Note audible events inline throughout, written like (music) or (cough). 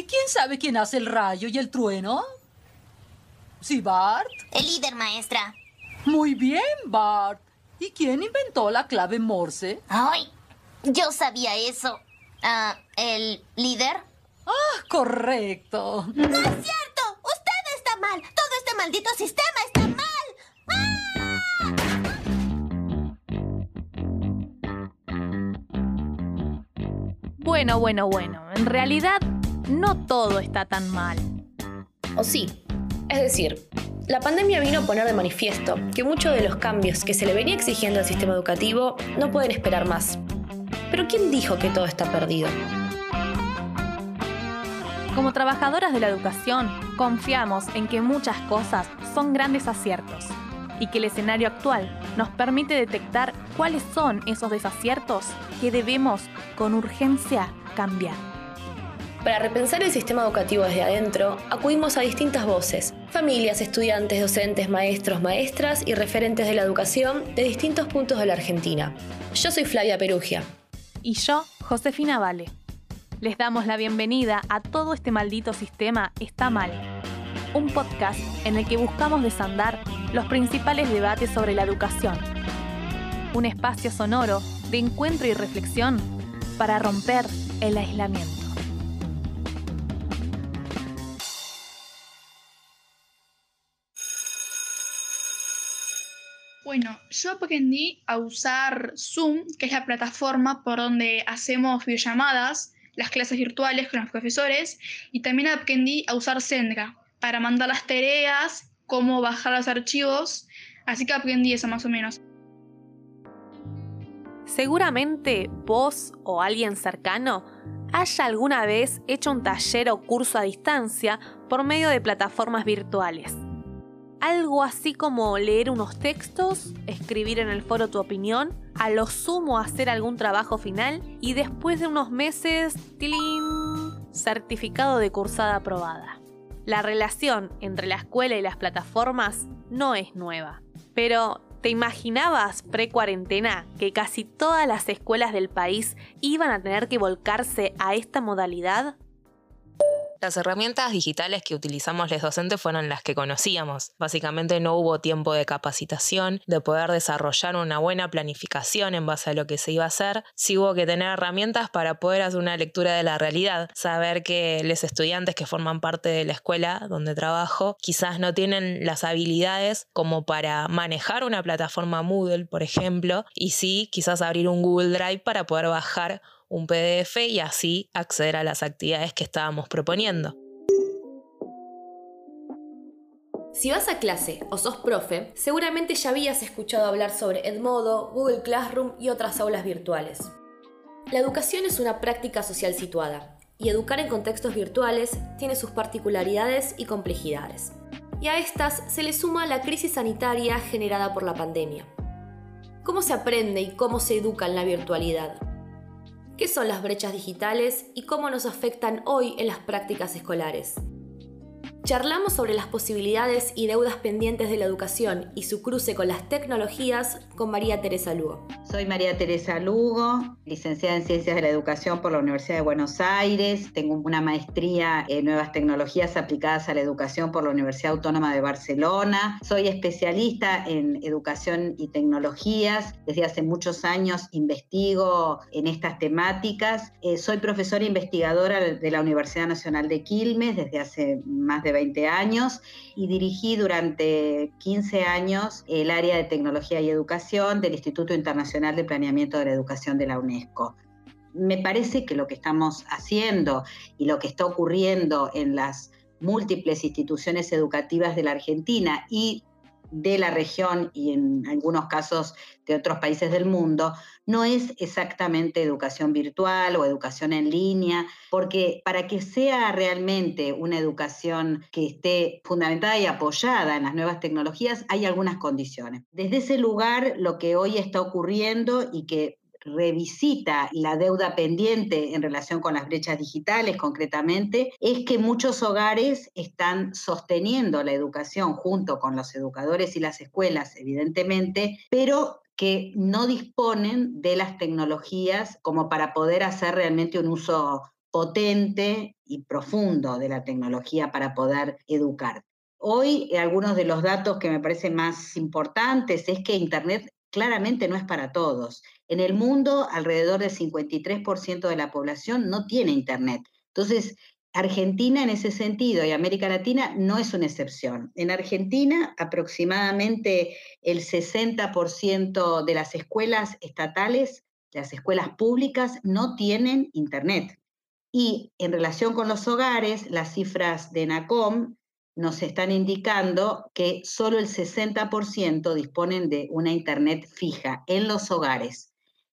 ¿Y quién sabe quién hace el rayo y el trueno? ¿Sí, Bart? El líder, maestra. Muy bien, Bart. ¿Y quién inventó la clave Morse? Ay, yo sabía eso. Ah, ¿El líder? Ah, correcto. ¡No es cierto! ¡Usted está mal! ¡Todo este maldito sistema está mal! Bueno, bueno, bueno. En realidad, no todo está tan mal. ¿O sí? Es decir, la pandemia vino a poner de manifiesto que muchos de los cambios que se le venía exigiendo al sistema educativo no pueden esperar más. Pero ¿quién dijo que todo está perdido? Como trabajadoras de la educación, confiamos en que muchas cosas son grandes aciertos y que el escenario actual nos permite detectar cuáles son esos desaciertos que debemos con urgencia cambiar. Para repensar el sistema educativo desde adentro, acudimos a distintas voces, familias, estudiantes, docentes, maestros, maestras y referentes de la educación de distintos puntos de la Argentina. Yo soy Flavia Perugia. Y yo, Josefina Vale. Les damos la bienvenida a todo este maldito sistema está mal. Un podcast en el que buscamos desandar los principales debates sobre la educación. Un espacio sonoro de encuentro y reflexión para romper el aislamiento. Bueno, yo aprendí a usar Zoom, que es la plataforma por donde hacemos videollamadas, las clases virtuales con los profesores, y también aprendí a usar Sendra para mandar las tareas, cómo bajar los archivos, así que aprendí eso más o menos. Seguramente vos o alguien cercano haya alguna vez hecho un taller o curso a distancia por medio de plataformas virtuales. Algo así como leer unos textos, escribir en el foro tu opinión, a lo sumo hacer algún trabajo final y después de unos meses, ¡tilín! certificado de cursada aprobada. La relación entre la escuela y las plataformas no es nueva, pero ¿te imaginabas pre-cuarentena que casi todas las escuelas del país iban a tener que volcarse a esta modalidad? Las herramientas digitales que utilizamos los docentes fueron las que conocíamos. Básicamente no hubo tiempo de capacitación, de poder desarrollar una buena planificación en base a lo que se iba a hacer. Sí hubo que tener herramientas para poder hacer una lectura de la realidad, saber que los estudiantes que forman parte de la escuela donde trabajo quizás no tienen las habilidades como para manejar una plataforma Moodle, por ejemplo, y sí quizás abrir un Google Drive para poder bajar un PDF y así acceder a las actividades que estábamos proponiendo. Si vas a clase o sos profe, seguramente ya habías escuchado hablar sobre Edmodo, Google Classroom y otras aulas virtuales. La educación es una práctica social situada, y educar en contextos virtuales tiene sus particularidades y complejidades. Y a estas se le suma la crisis sanitaria generada por la pandemia. ¿Cómo se aprende y cómo se educa en la virtualidad? Qué son las brechas digitales y cómo nos afectan hoy en las prácticas escolares. Charlamos sobre las posibilidades y deudas pendientes de la educación y su cruce con las tecnologías con María Teresa Lugo. Soy María Teresa Lugo, licenciada en Ciencias de la Educación por la Universidad de Buenos Aires. Tengo una maestría en Nuevas Tecnologías aplicadas a la educación por la Universidad Autónoma de Barcelona. Soy especialista en educación y tecnologías. Desde hace muchos años investigo en estas temáticas. Eh, soy profesora investigadora de la Universidad Nacional de Quilmes desde hace más de 20 años y dirigí durante 15 años el área de tecnología y educación del Instituto Internacional de Planeamiento de la Educación de la UNESCO. Me parece que lo que estamos haciendo y lo que está ocurriendo en las múltiples instituciones educativas de la Argentina y de la región y en algunos casos de otros países del mundo, no es exactamente educación virtual o educación en línea, porque para que sea realmente una educación que esté fundamentada y apoyada en las nuevas tecnologías, hay algunas condiciones. Desde ese lugar, lo que hoy está ocurriendo y que revisita la deuda pendiente en relación con las brechas digitales concretamente, es que muchos hogares están sosteniendo la educación junto con los educadores y las escuelas, evidentemente, pero que no disponen de las tecnologías como para poder hacer realmente un uso potente y profundo de la tecnología para poder educar. Hoy algunos de los datos que me parecen más importantes es que Internet claramente no es para todos. En el mundo, alrededor del 53% de la población no tiene Internet. Entonces, Argentina en ese sentido y América Latina no es una excepción. En Argentina, aproximadamente el 60% de las escuelas estatales, las escuelas públicas, no tienen Internet. Y en relación con los hogares, las cifras de NACOM nos están indicando que solo el 60% disponen de una Internet fija en los hogares.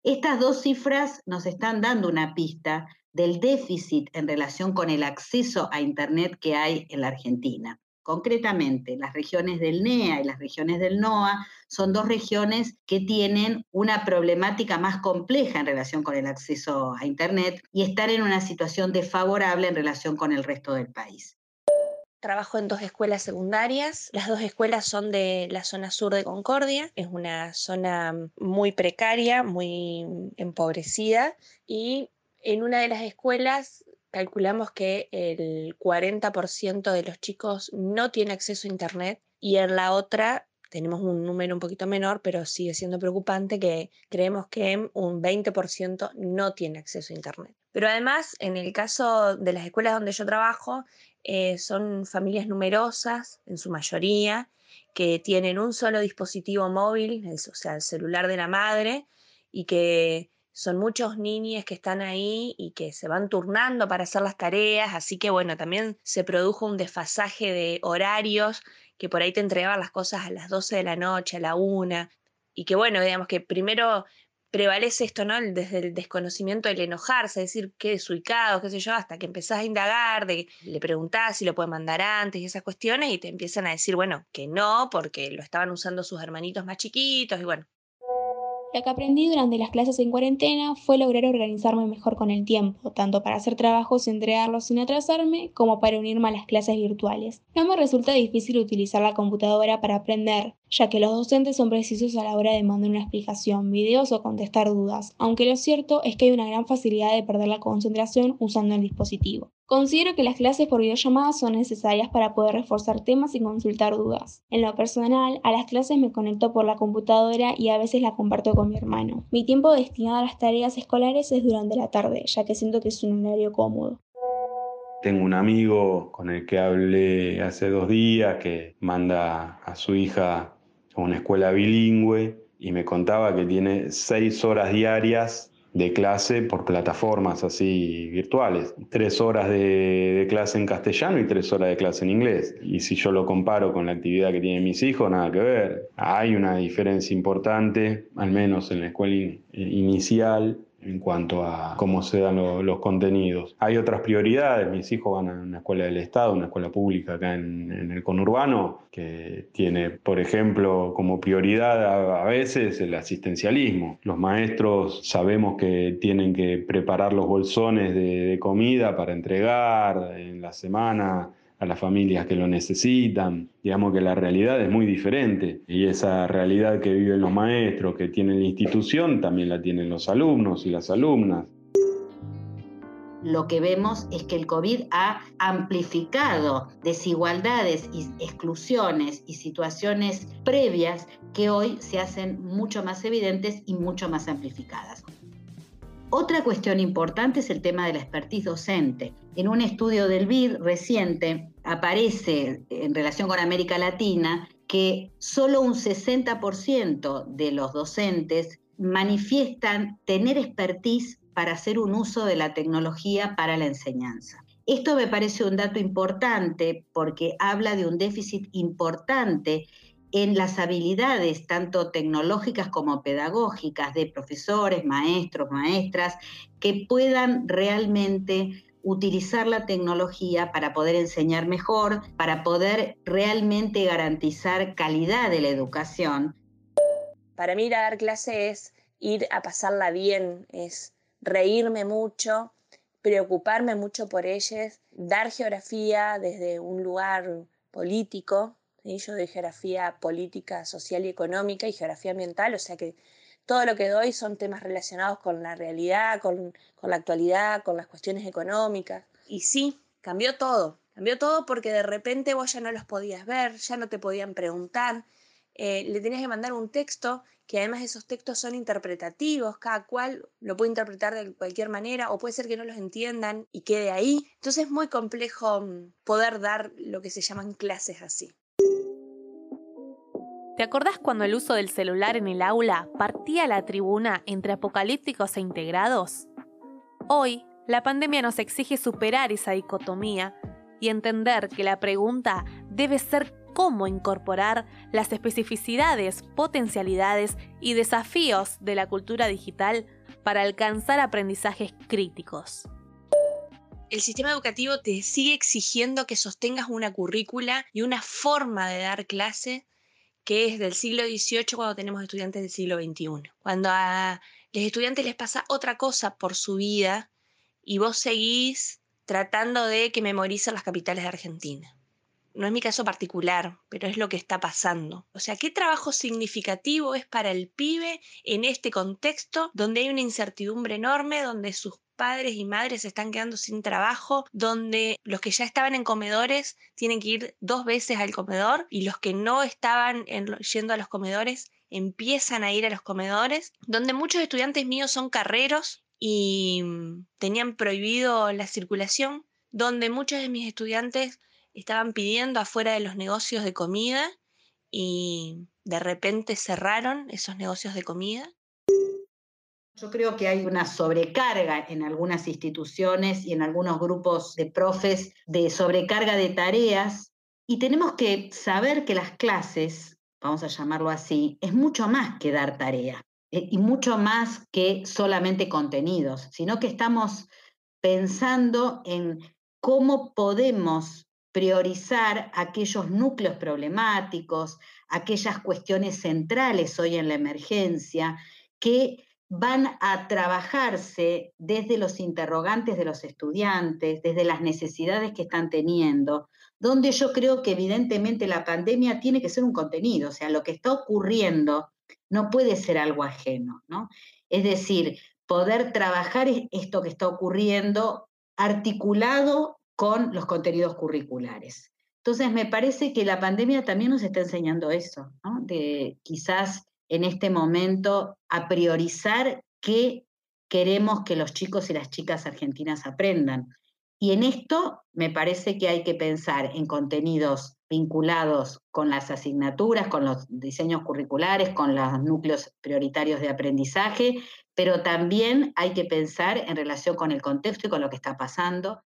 Estas dos cifras nos están dando una pista del déficit en relación con el acceso a Internet que hay en la Argentina. Concretamente, las regiones del NEA y las regiones del NOA son dos regiones que tienen una problemática más compleja en relación con el acceso a Internet y están en una situación desfavorable en relación con el resto del país. Trabajo en dos escuelas secundarias. Las dos escuelas son de la zona sur de Concordia. Es una zona muy precaria, muy empobrecida y en una de las escuelas calculamos que el 40% de los chicos no tiene acceso a Internet y en la otra tenemos un número un poquito menor, pero sigue siendo preocupante que creemos que un 20% no tiene acceso a Internet. Pero además, en el caso de las escuelas donde yo trabajo, eh, son familias numerosas, en su mayoría, que tienen un solo dispositivo móvil, o sea, el celular de la madre, y que son muchos niños que están ahí y que se van turnando para hacer las tareas, así que bueno, también se produjo un desfasaje de horarios, que por ahí te entregaban las cosas a las 12 de la noche, a la 1, y que bueno, digamos que primero prevalece esto, ¿no? Desde el desconocimiento, el enojarse, decir qué desubicado, qué sé yo, hasta que empezás a indagar, de, le preguntás si lo puede mandar antes y esas cuestiones, y te empiezan a decir, bueno, que no, porque lo estaban usando sus hermanitos más chiquitos, y bueno, lo que aprendí durante las clases en cuarentena fue lograr organizarme mejor con el tiempo, tanto para hacer trabajos y entregarlos sin atrasarme, como para unirme a las clases virtuales. No me resulta difícil utilizar la computadora para aprender, ya que los docentes son precisos a la hora de mandar una explicación, videos o contestar dudas, aunque lo cierto es que hay una gran facilidad de perder la concentración usando el dispositivo. Considero que las clases por videollamada son necesarias para poder reforzar temas y consultar dudas. En lo personal, a las clases me conecto por la computadora y a veces la comparto con mi hermano. Mi tiempo destinado a las tareas escolares es durante la tarde, ya que siento que es un horario cómodo. Tengo un amigo con el que hablé hace dos días que manda a su hija a una escuela bilingüe y me contaba que tiene seis horas diarias de clase por plataformas así virtuales. Tres horas de, clase en castellano y tres horas de clase en inglés. Y si yo lo comparo con la actividad que tienen mis hijos, nada que ver. Hay una diferencia importante, al menos en la escuela inicial, en cuanto a cómo se dan los contenidos. Hay otras prioridades, mis hijos van a una escuela del Estado, una escuela pública acá en, el conurbano, que tiene, por ejemplo, como prioridad a, veces el asistencialismo. Los maestros sabemos que tienen que preparar los bolsones de comida para entregar en la semana a las familias que lo necesitan. Digamos que la realidad es muy diferente y esa realidad que viven los maestros, que tienen la institución, también la tienen los alumnos y las alumnas. Lo que vemos es que el COVID ha amplificado desigualdades y exclusiones y situaciones previas que hoy se hacen mucho más evidentes y mucho más amplificadas. Otra cuestión importante es el tema de la expertise docente. En un estudio del BID reciente aparece en relación con América Latina que solo un 60% de los docentes manifiestan tener expertise para hacer un uso de la tecnología para la enseñanza. Esto me parece un dato importante porque habla de un déficit importante en las habilidades tanto tecnológicas como pedagógicas de profesores, maestros, maestras, que puedan realmente utilizar la tecnología para poder enseñar mejor, para poder realmente garantizar calidad de la educación. Para mí ir a dar clase es ir a pasarla bien, es reírme mucho, preocuparme mucho por ellas, dar geografía desde un lugar político. Yo doy geografía política, social y económica y geografía ambiental, o sea que todo lo que doy son temas relacionados con la realidad, con, la actualidad, con las cuestiones económicas. Y sí, cambió todo. Cambió todo porque de repente vos ya no los podías ver, ya no te podían preguntar, eh, le tenías que mandar un texto que además esos textos son interpretativos, cada cual lo puede interpretar de cualquier manera o puede ser que no los entiendan y quede ahí. Entonces es muy complejo mm, poder dar lo que se llaman clases así. ¿Te acordás cuando el uso del celular en el aula partía la tribuna entre apocalípticos e integrados? Hoy, la pandemia nos exige superar esa dicotomía y entender que la pregunta debe ser cómo incorporar las especificidades, potencialidades y desafíos de la cultura digital para alcanzar aprendizajes críticos. El sistema educativo te sigue exigiendo que sostengas una currícula y una forma de dar clase que es del siglo XVIII cuando tenemos estudiantes del siglo XXI. Cuando a los estudiantes les pasa otra cosa por su vida y vos seguís tratando de que memoricen las capitales de Argentina no es mi caso particular, pero es lo que está pasando. O sea, ¿qué trabajo significativo es para el pibe en este contexto donde hay una incertidumbre enorme, donde sus padres y madres se están quedando sin trabajo, donde los que ya estaban en comedores tienen que ir dos veces al comedor y los que no estaban yendo a los comedores empiezan a ir a los comedores, donde muchos estudiantes míos son carreros y mm, tenían prohibido la circulación, donde muchos de mis estudiantes estaban pidiendo afuera de los negocios de comida y de repente cerraron esos negocios de comida. Yo creo que hay una sobrecarga en algunas instituciones y en algunos grupos de profes de sobrecarga de tareas y tenemos que saber que las clases, vamos a llamarlo así, es mucho más que dar tarea eh, y mucho más que solamente contenidos, sino que estamos pensando en cómo podemos priorizar aquellos núcleos problemáticos, aquellas cuestiones centrales hoy en la emergencia, que van a trabajarse desde los interrogantes de los estudiantes, desde las necesidades que están teniendo, donde yo creo que evidentemente la pandemia tiene que ser un contenido, o sea, lo que está ocurriendo no puede ser algo ajeno, ¿no? Es decir, poder trabajar esto que está ocurriendo articulado con los contenidos curriculares. Entonces, me parece que la pandemia también nos está enseñando eso, de quizás en este momento a priorizar qué queremos que los chicos y las chicas argentinas aprendan. Y en esto me parece que hay que pensar en contenidos vinculados con las asignaturas, con los diseños curriculares, con los núcleos prioritarios de aprendizaje, pero también hay que pensar en relación con el contexto y con lo que está pasando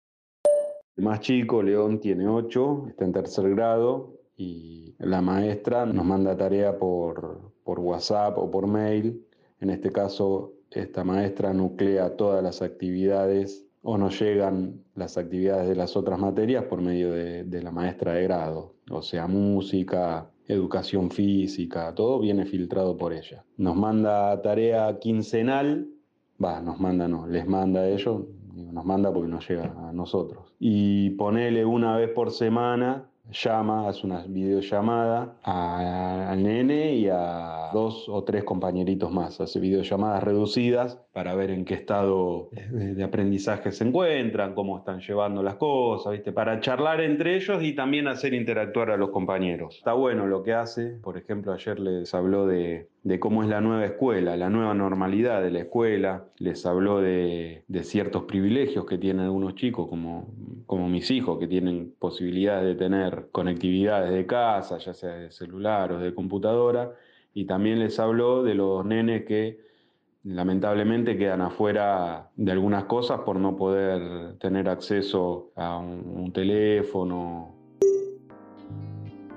el más chico, León, tiene 8, está en tercer grado y la maestra nos manda tarea por, por WhatsApp o por mail. En este caso, esta maestra nuclea todas las actividades o nos llegan las actividades de las otras materias por medio de, de, la maestra de grado, o sea, música, educación física, todo viene filtrado por ella. Nos manda tarea quincenal, va, nos manda, no, les manda a ellos, nos manda porque nos llega a nosotros. Y ponele una vez por semana, llama, hace una videollamada al nene y a dos o tres compañeritos más. Hace videollamadas reducidas para ver en qué estado de aprendizaje se encuentran, cómo están llevando las cosas, ¿viste? para charlar entre ellos y también hacer interactuar a los compañeros. Está bueno lo que hace, por ejemplo, ayer les habló de, cómo es la nueva escuela, la nueva normalidad de la escuela, les habló de, ciertos privilegios que tienen algunos chicos, como, como mis hijos, que tienen posibilidades de tener conectividades de casa, ya sea de celular o de computadora, y también les habló de los nenes que lamentablemente quedan afuera de algunas cosas por no poder tener acceso a un, teléfono.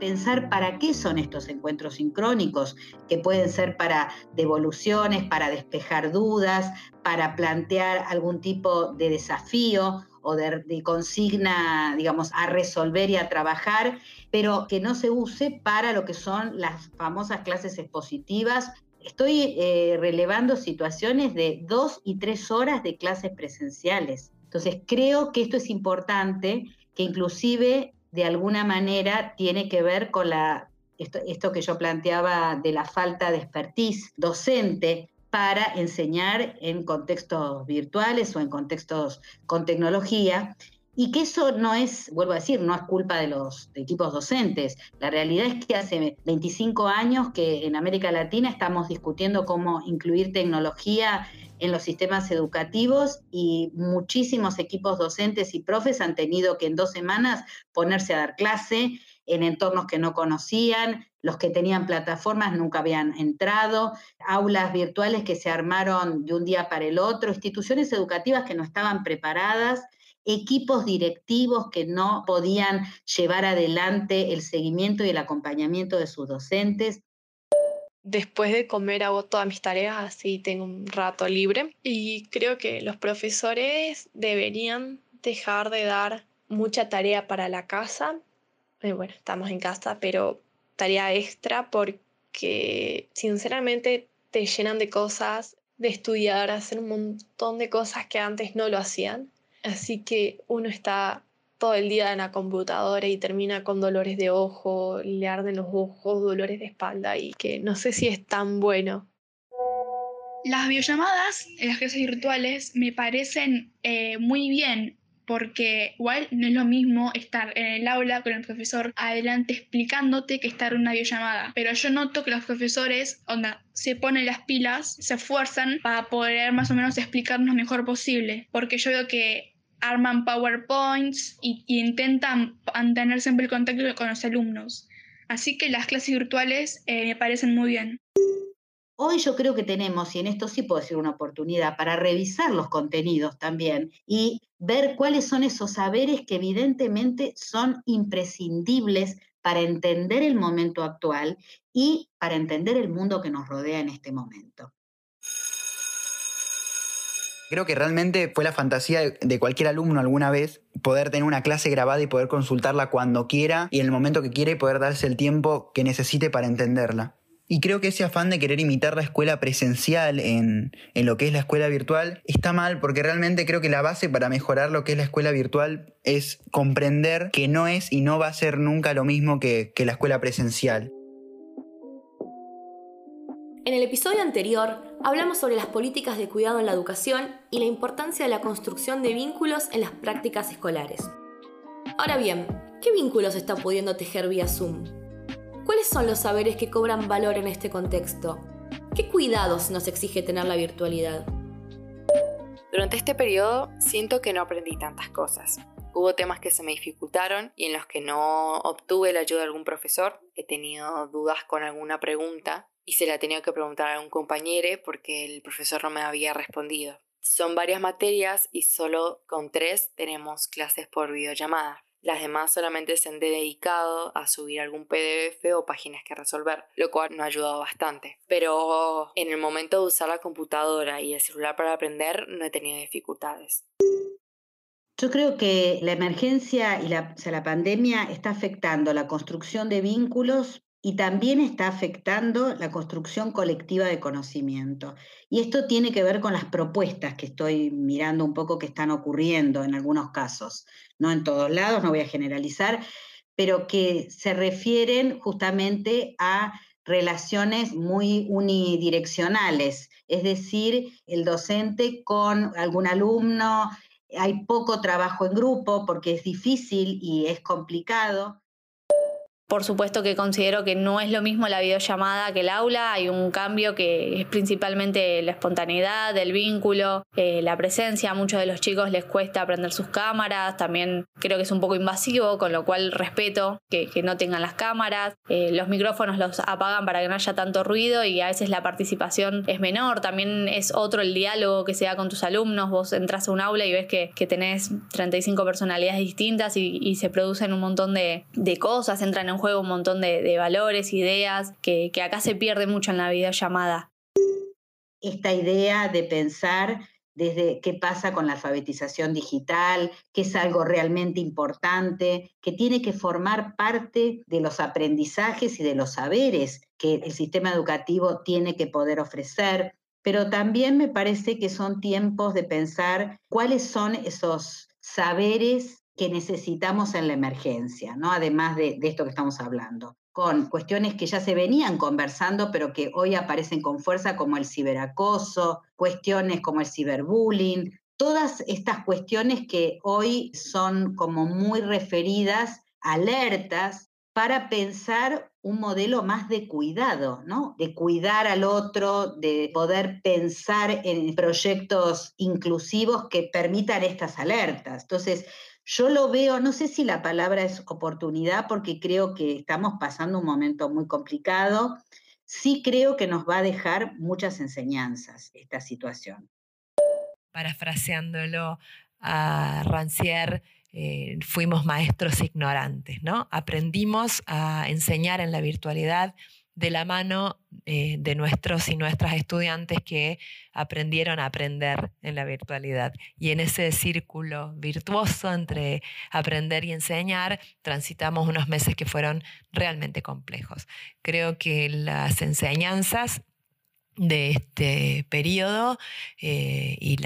Pensar para qué son estos encuentros sincrónicos, que pueden ser para devoluciones, para despejar dudas, para plantear algún tipo de desafío o de, consigna, digamos, a resolver y a trabajar, pero que no se use para lo que son las famosas clases expositivas estoy eh, relevando situaciones de dos y tres horas de clases presenciales. Entonces, creo que esto es importante, que inclusive de alguna manera tiene que ver con la esto, esto que yo planteaba de la falta de expertise docente para enseñar en contextos virtuales o en contextos con tecnología. Y que eso no es, vuelvo a decir, no es culpa de los equipos docentes. La realidad es que hace 25 años que en América Latina estamos discutiendo cómo incluir tecnología en los sistemas educativos y muchísimos equipos docentes y profes han tenido que en dos semanas ponerse a dar clase en entornos que no conocían, los que tenían plataformas nunca habían entrado, aulas virtuales que se armaron de un día para el otro, instituciones educativas que no estaban preparadas, equipos directivos que no podían llevar adelante el seguimiento y el acompañamiento de sus docentes. Después de comer hago todas mis tareas, así tengo un rato libre. Y creo que los profesores deberían dejar de dar mucha tarea para la casa. Eh, bueno, estamos en casa, pero tarea extra porque sinceramente te llenan de cosas, de estudiar, hacer un montón de cosas que antes no lo hacían. Así que uno está todo el día en la computadora y termina con dolores de ojo, le arden los ojos, dolores de espalda y que no sé si es tan bueno. Las videollamadas en las clases virtuales me parecen eh, muy bien porque igual no es lo mismo estar en el aula con el profesor adelante explicándote que estar en una videollamada. Pero yo noto que los profesores, se ponen las pilas, se esfuerzan para poder más o menos explicarnos mejor posible. Porque yo veo que arman PowerPoints y, intentan mantener siempre el contacto con los alumnos. Así que las clases virtuales eh, me parecen muy bien. Hoy yo creo que tenemos, y en esto sí puedo decir una oportunidad, para revisar los contenidos también y ver cuáles son esos saberes que evidentemente son imprescindibles para entender el momento actual y para entender el mundo que nos rodea en este momento. Creo que realmente fue la fantasía de cualquier alumno alguna vez poder tener una clase grabada y poder consultarla cuando quiera y en el momento que quiera y poder darse el tiempo que necesite para entenderla. Y creo que ese afán de querer imitar la escuela presencial en, lo que es la escuela virtual está mal porque realmente creo que la base para mejorar lo que es la escuela virtual es comprender que no es y no va a ser nunca lo mismo que, que la escuela presencial. En el episodio anterior hablamos sobre las políticas de cuidado en la educación y la importancia de la construcción de vínculos en las prácticas escolares. Ahora bien, ¿qué vínculos está pudiendo tejer vía Zoom? ¿Cuáles son los saberes que cobran valor en este contexto? ¿Qué cuidados nos exige tener la virtualidad? Durante este periodo siento que no aprendí tantas cosas. Hubo temas que se me dificultaron y en los que no obtuve la ayuda de algún profesor. He tenido dudas con alguna pregunta y se la tenido que preguntar a algún compañero porque el profesor no me había respondido. Son varias materias y solo con tres tenemos clases por videollamada. Las demás solamente se han dedicado a subir algún PDF o páginas que resolver, lo cual no ha ayudado bastante. Pero en el momento de usar la computadora y el celular para aprender no he tenido dificultades. Yo creo que la emergencia y la, la pandemia está afectando la construcción de vínculos y también está afectando la construcción colectiva de conocimiento. Y esto tiene que ver con las propuestas que estoy mirando un poco que están ocurriendo en algunos casos, no en todos lados, no voy a generalizar, pero que se refieren justamente a relaciones muy unidireccionales, es decir, el docente con algún alumno, hay poco trabajo en grupo porque es difícil y es complicado. Por supuesto que considero que no es lo mismo la videollamada que el aula, hay un cambio que es principalmente la espontaneidad, el vínculo, eh, la presencia. A muchos de los chicos les cuesta aprender sus cámaras, también creo que es un poco invasivo, con lo cual respeto que, no tengan las cámaras. Eh, los micrófonos los apagan para que no haya tanto ruido y a veces la participación es menor. También es otro el diálogo que se da con tus alumnos. Vos entras a un aula y ves que, tenés 35 personalidades distintas y, se producen un montón de, de cosas, entran en juego un montón de, valores, ideas, que, acá se pierde mucho en la videollamada. Esta idea de pensar desde qué pasa con la alfabetización digital, que es algo realmente importante, que tiene que formar parte de los aprendizajes y de los saberes que el sistema educativo tiene que poder ofrecer. Pero también me parece que son tiempos de pensar cuáles son esos saberes que necesitamos en la emergencia, ¿no? Además de, de esto que estamos hablando con cuestiones que ya se venían conversando, pero que hoy aparecen con fuerza, como el ciberacoso, cuestiones como el ciberbullying, todas estas cuestiones que hoy son como muy referidas, alertas, para pensar un modelo más de cuidado, ¿no? De cuidar al otro, de poder pensar en proyectos inclusivos que permitan estas alertas. Entonces, yo lo veo, no sé si la palabra es oportunidad, porque creo que estamos pasando un momento muy complicado. Sí creo que nos va a dejar muchas enseñanzas esta situación. Parafraseándolo a Rancière, eh, fuimos maestros ignorantes, ¿no? Aprendimos a enseñar en la virtualidad de la mano eh, de nuestros y nuestras estudiantes que aprendieron a aprender en la virtualidad. Y en ese círculo virtuoso entre aprender y enseñar, transitamos unos meses que fueron realmente complejos. Creo que las enseñanzas de este periodo eh, y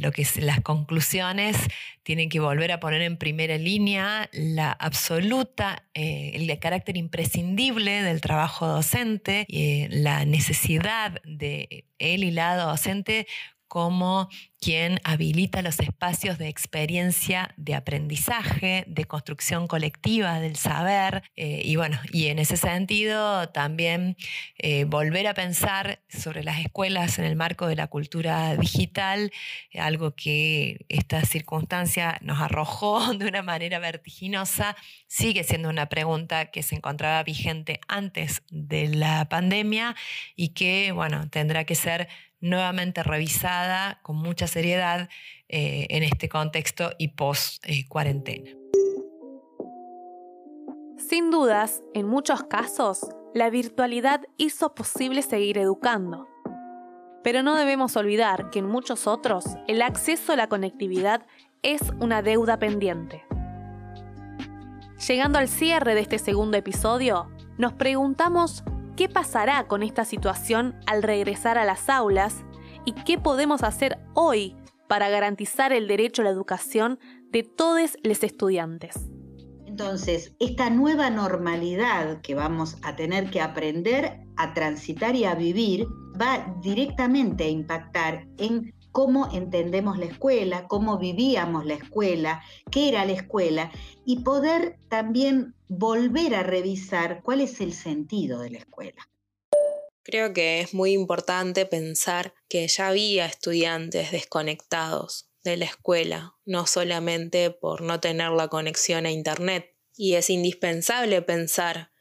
lo que las conclusiones tienen que volver a poner en primera línea la absoluta, eh, el carácter imprescindible del trabajo docente, eh, la necesidad de él y la docente como quien habilita los espacios de experiencia de aprendizaje, de construcción colectiva del saber. Eh, y bueno, y en ese sentido también eh, volver a pensar sobre las escuelas en el marco de la cultura digital, algo que esta circunstancia nos arrojó (laughs) de una manera vertiginosa, sigue siendo una pregunta que se encontraba vigente antes de la pandemia y que, bueno, tendrá que ser nuevamente revisada con mucha seriedad eh, en este contexto y post-cuarentena. Sin dudas, en muchos casos, la virtualidad hizo posible seguir educando. Pero no debemos olvidar que en muchos otros el acceso a la conectividad es una deuda pendiente. Llegando al cierre de este segundo episodio, nos preguntamos qué pasará con esta situación al regresar a las aulas y qué podemos hacer hoy para garantizar el derecho a la educación de todos los estudiantes. Entonces, esta nueva normalidad que vamos a tener que aprender a transitar y a vivir va directamente a impactar en cómo entendemos la escuela, cómo vivíamos la escuela, qué era la escuela y poder también volver a revisar cuál es el sentido de la escuela. Creo que es muy importante pensar que ya había estudiantes desconectados de la escuela, no solamente por no tener la conexión a Internet. Y es indispensable pensar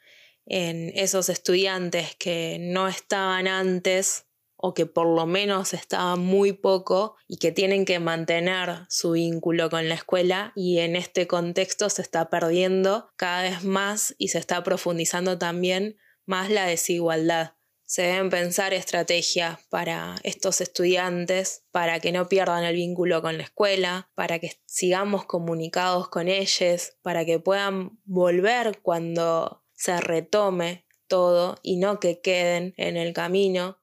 en esos estudiantes que no estaban antes o que por lo menos estaban muy poco y que tienen que mantener su vínculo con la escuela y en este contexto se está perdiendo cada vez más y se está profundizando también más la desigualdad. Se deben pensar estrategias para estos estudiantes, para que no pierdan el vínculo con la escuela, para que sigamos comunicados con ellos, para que puedan volver cuando se retome todo y no que queden en el camino.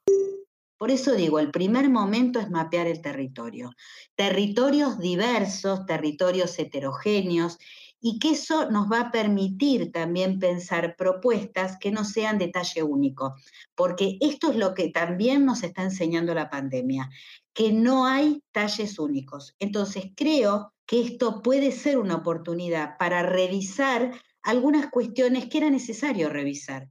Por eso digo, el primer momento es mapear el territorio. Territorios diversos, territorios heterogéneos, y que eso nos va a permitir también pensar propuestas que no sean de talle único, porque esto es lo que también nos está enseñando la pandemia, que no hay talles únicos. Entonces creo que esto puede ser una oportunidad para revisar algunas cuestiones que era necesario revisar.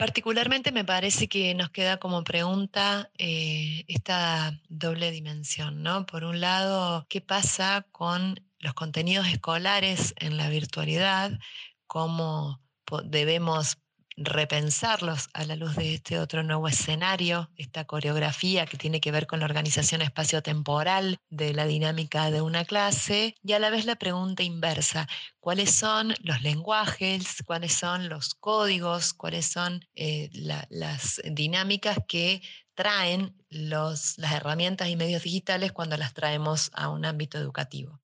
Particularmente me parece que nos queda como pregunta eh, esta doble dimensión, ¿no? Por un lado, ¿qué pasa con los contenidos escolares en la virtualidad? ¿Cómo debemos repensarlos a la luz de este otro nuevo escenario, esta coreografía que tiene que ver con la organización espacio-temporal de la dinámica de una clase, y a la vez la pregunta inversa, ¿cuáles son los lenguajes, cuáles son los códigos, cuáles son eh, las dinámicas que traen las herramientas y medios digitales cuando las traemos a un ámbito educativo?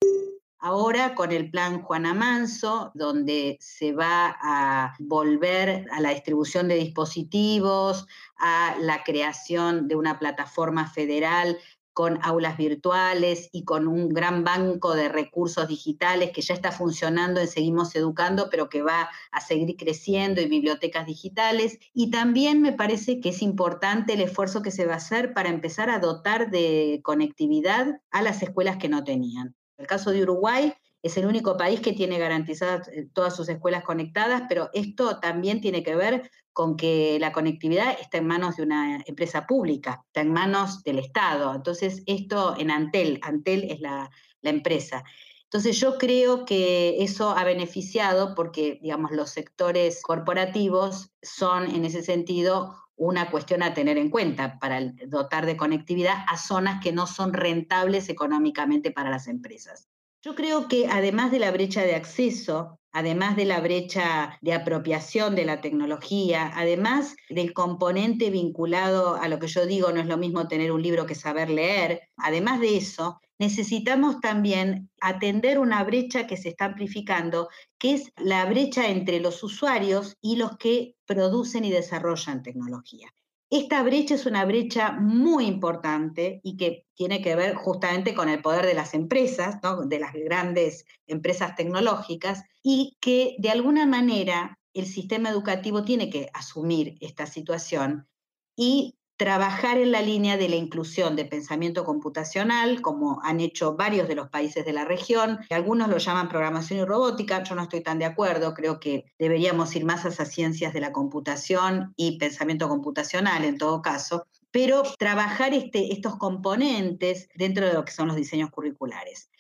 Ahora con el plan Juana Manso, donde se va a volver a la distribución de dispositivos, a la creación de una plataforma federal con aulas virtuales y con un gran banco de recursos digitales que ya está funcionando en Seguimos Educando, pero que va a seguir creciendo y bibliotecas digitales. Y también me parece que es importante el esfuerzo que se va a hacer para empezar a dotar de conectividad a las escuelas que no tenían. El caso de Uruguay, es el único país que tiene garantizadas eh, todas sus escuelas conectadas, pero esto también tiene que ver con que la conectividad está en manos de una empresa pública, está en manos del Estado. Entonces, esto en Antel, Antel es la, empresa. Entonces yo creo que eso ha beneficiado porque, digamos, los sectores corporativos son en ese sentido una cuestión a tener en cuenta para dotar de conectividad a zonas que no son rentables económicamente para las empresas. Yo creo que además de la brecha de acceso, además de la brecha de apropiación de la tecnología, además del componente vinculado a lo que yo digo, no es lo mismo tener un libro que saber leer, además de eso, necesitamos también atender una brecha que se está amplificando, que es la brecha entre los usuarios y los que producen y desarrollan tecnología. Esta brecha es una brecha muy importante y que tiene que ver justamente con el poder de las empresas, de las grandes empresas tecnológicas, y que de alguna manera el sistema educativo tiene que asumir esta situación y trabajar en la línea de la inclusión de pensamiento computacional, como han hecho varios de los países de la región. Algunos lo llaman programación y robótica, yo no estoy tan de acuerdo, creo que deberíamos ir más a esas ciencias de la computación y pensamiento computacional en todo caso, pero trabajar este, estos componentes dentro de lo que son los diseños curriculares.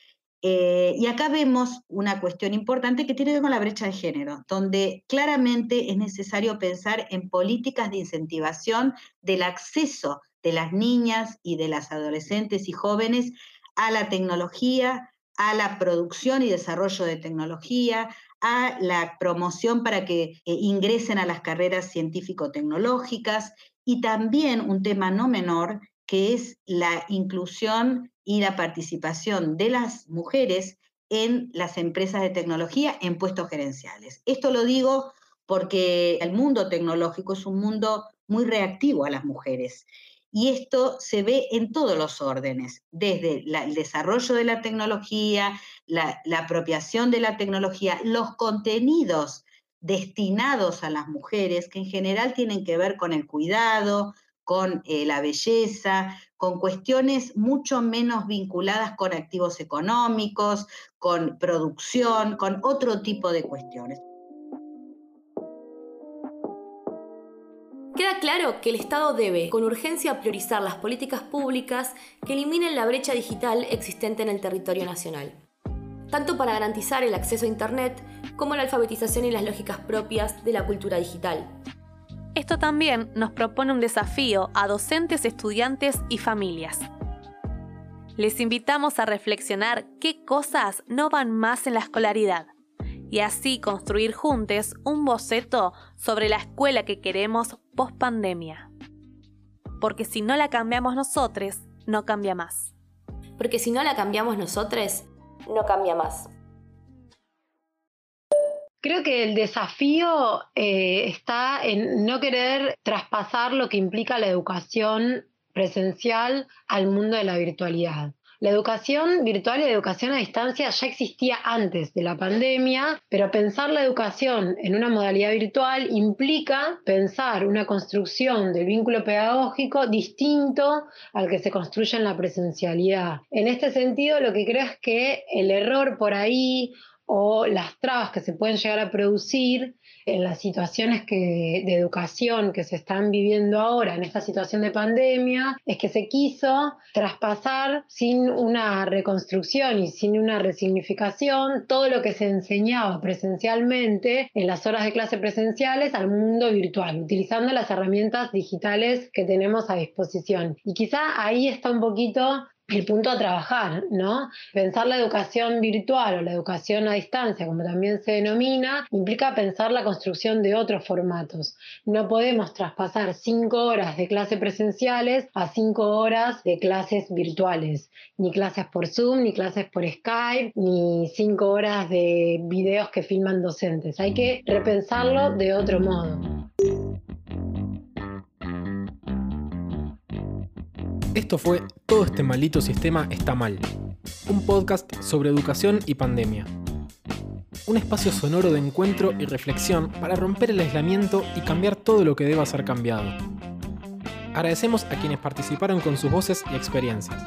Eh, y acá vemos una cuestión importante que tiene que ver con la brecha de género, donde claramente es necesario pensar en políticas de incentivación del acceso de las niñas y de las adolescentes y jóvenes a la tecnología, a la producción y desarrollo de tecnología, a la promoción para que eh, ingresen a las carreras científico-tecnológicas y también un tema no menor que es la inclusión y la participación de las mujeres en las empresas de tecnología en puestos gerenciales. Esto lo digo porque el mundo tecnológico es un mundo muy reactivo a las mujeres. Y esto se ve en todos los órdenes, desde el desarrollo de la tecnología, la, apropiación de la tecnología, los contenidos destinados a las mujeres, que en general tienen que ver con el cuidado, con eh, la belleza, con cuestiones mucho menos vinculadas con activos económicos, con producción, con otro tipo de cuestiones. Queda claro que el Estado debe, con urgencia, priorizar las políticas públicas que eliminen la brecha digital existente en el territorio nacional, tanto para garantizar el acceso a Internet como la alfabetización y las lógicas propias de la cultura digital, esto también nos propone un desafío a docentes, estudiantes y familias. Les invitamos a reflexionar qué cosas no van más en la escolaridad y así construir juntos un boceto sobre la escuela que queremos post pandemia. Porque si no la cambiamos nosotros, no cambia más. Porque si no la cambiamos nosotros, no cambia más. Creo que el desafío eh, está en no querer traspasar lo que implica la educación presencial al mundo de la virtualidad. La educación virtual y la educación a distancia ya existía antes de la pandemia, pero pensar la educación en una modalidad virtual implica pensar una construcción del vínculo pedagógico distinto al que se construye en la presencialidad. En este sentido, lo que creo es que el error por ahí o las trabas que se pueden llegar a producir en las situaciones de educación que se están viviendo ahora en esta situación de pandemia, es que se quiso traspasar sin una reconstrucción y sin una resignificación todo lo que se enseñaba presencialmente en las horas de clase presenciales al mundo virtual, utilizando las herramientas digitales que tenemos a disposición. Y quizá ahí está un poquito el punto a trabajar, ¿no? Pensar la educación virtual o la educación a distancia, como también se denomina, implica pensar la construcción de otros formatos. No podemos traspasar cinco horas de clases presenciales a cinco horas de clases virtuales, ni clases por Zoom, ni clases por Skype, ni cinco horas de videos que filman docentes. Hay que repensarlo de otro modo. Esto fue Todo este maldito sistema está mal. Un podcast sobre educación y pandemia. Un espacio sonoro de encuentro y reflexión para romper el aislamiento y cambiar todo lo que deba ser cambiado. Agradecemos a quienes participaron con sus voces y experiencias.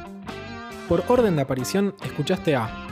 Por orden de aparición, escuchaste a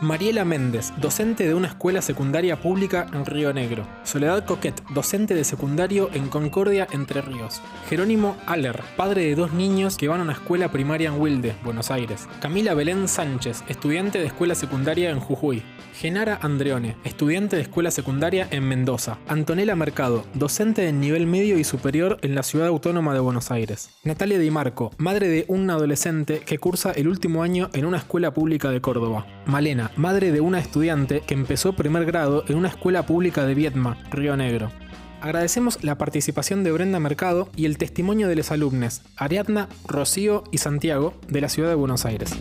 Mariela Méndez, docente de una escuela secundaria pública en Río Negro. Soledad Coquet, docente de secundario en Concordia, Entre Ríos. Jerónimo Aller, padre de dos niños que van a una escuela primaria en Wilde, Buenos Aires. Camila Belén Sánchez, estudiante de escuela secundaria en Jujuy. Genara Andreone, estudiante de escuela secundaria en Mendoza. Antonella Mercado, docente de nivel medio y superior en la ciudad autónoma de Buenos Aires. Natalia Di Marco, madre de un adolescente que cursa el último año en una escuela pública de Córdoba. Malena, madre de una estudiante que empezó primer grado en una escuela pública de Viedma, Río Negro. Agradecemos la participación de Brenda Mercado y el testimonio de los alumnos Ariadna, Rocío y Santiago de la ciudad de Buenos Aires.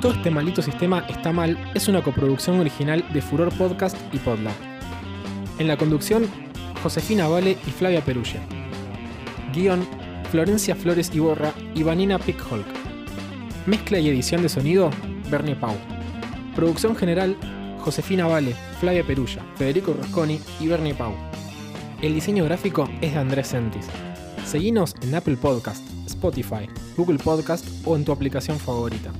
Todo este maldito sistema está mal es una coproducción original de Furor Podcast y Podlab. En la conducción, Josefina Vale y Flavia Perugia. Guión, Florencia Flores Iborra y Vanina Pickholk. Mezcla y edición de sonido, Bernie Pau. Producción general, Josefina Vale, Flavia Perulla, Federico Rosconi y Bernie Pau. El diseño gráfico es de Andrés Sentis. Seguinos en Apple Podcast, Spotify, Google Podcast o en tu aplicación favorita.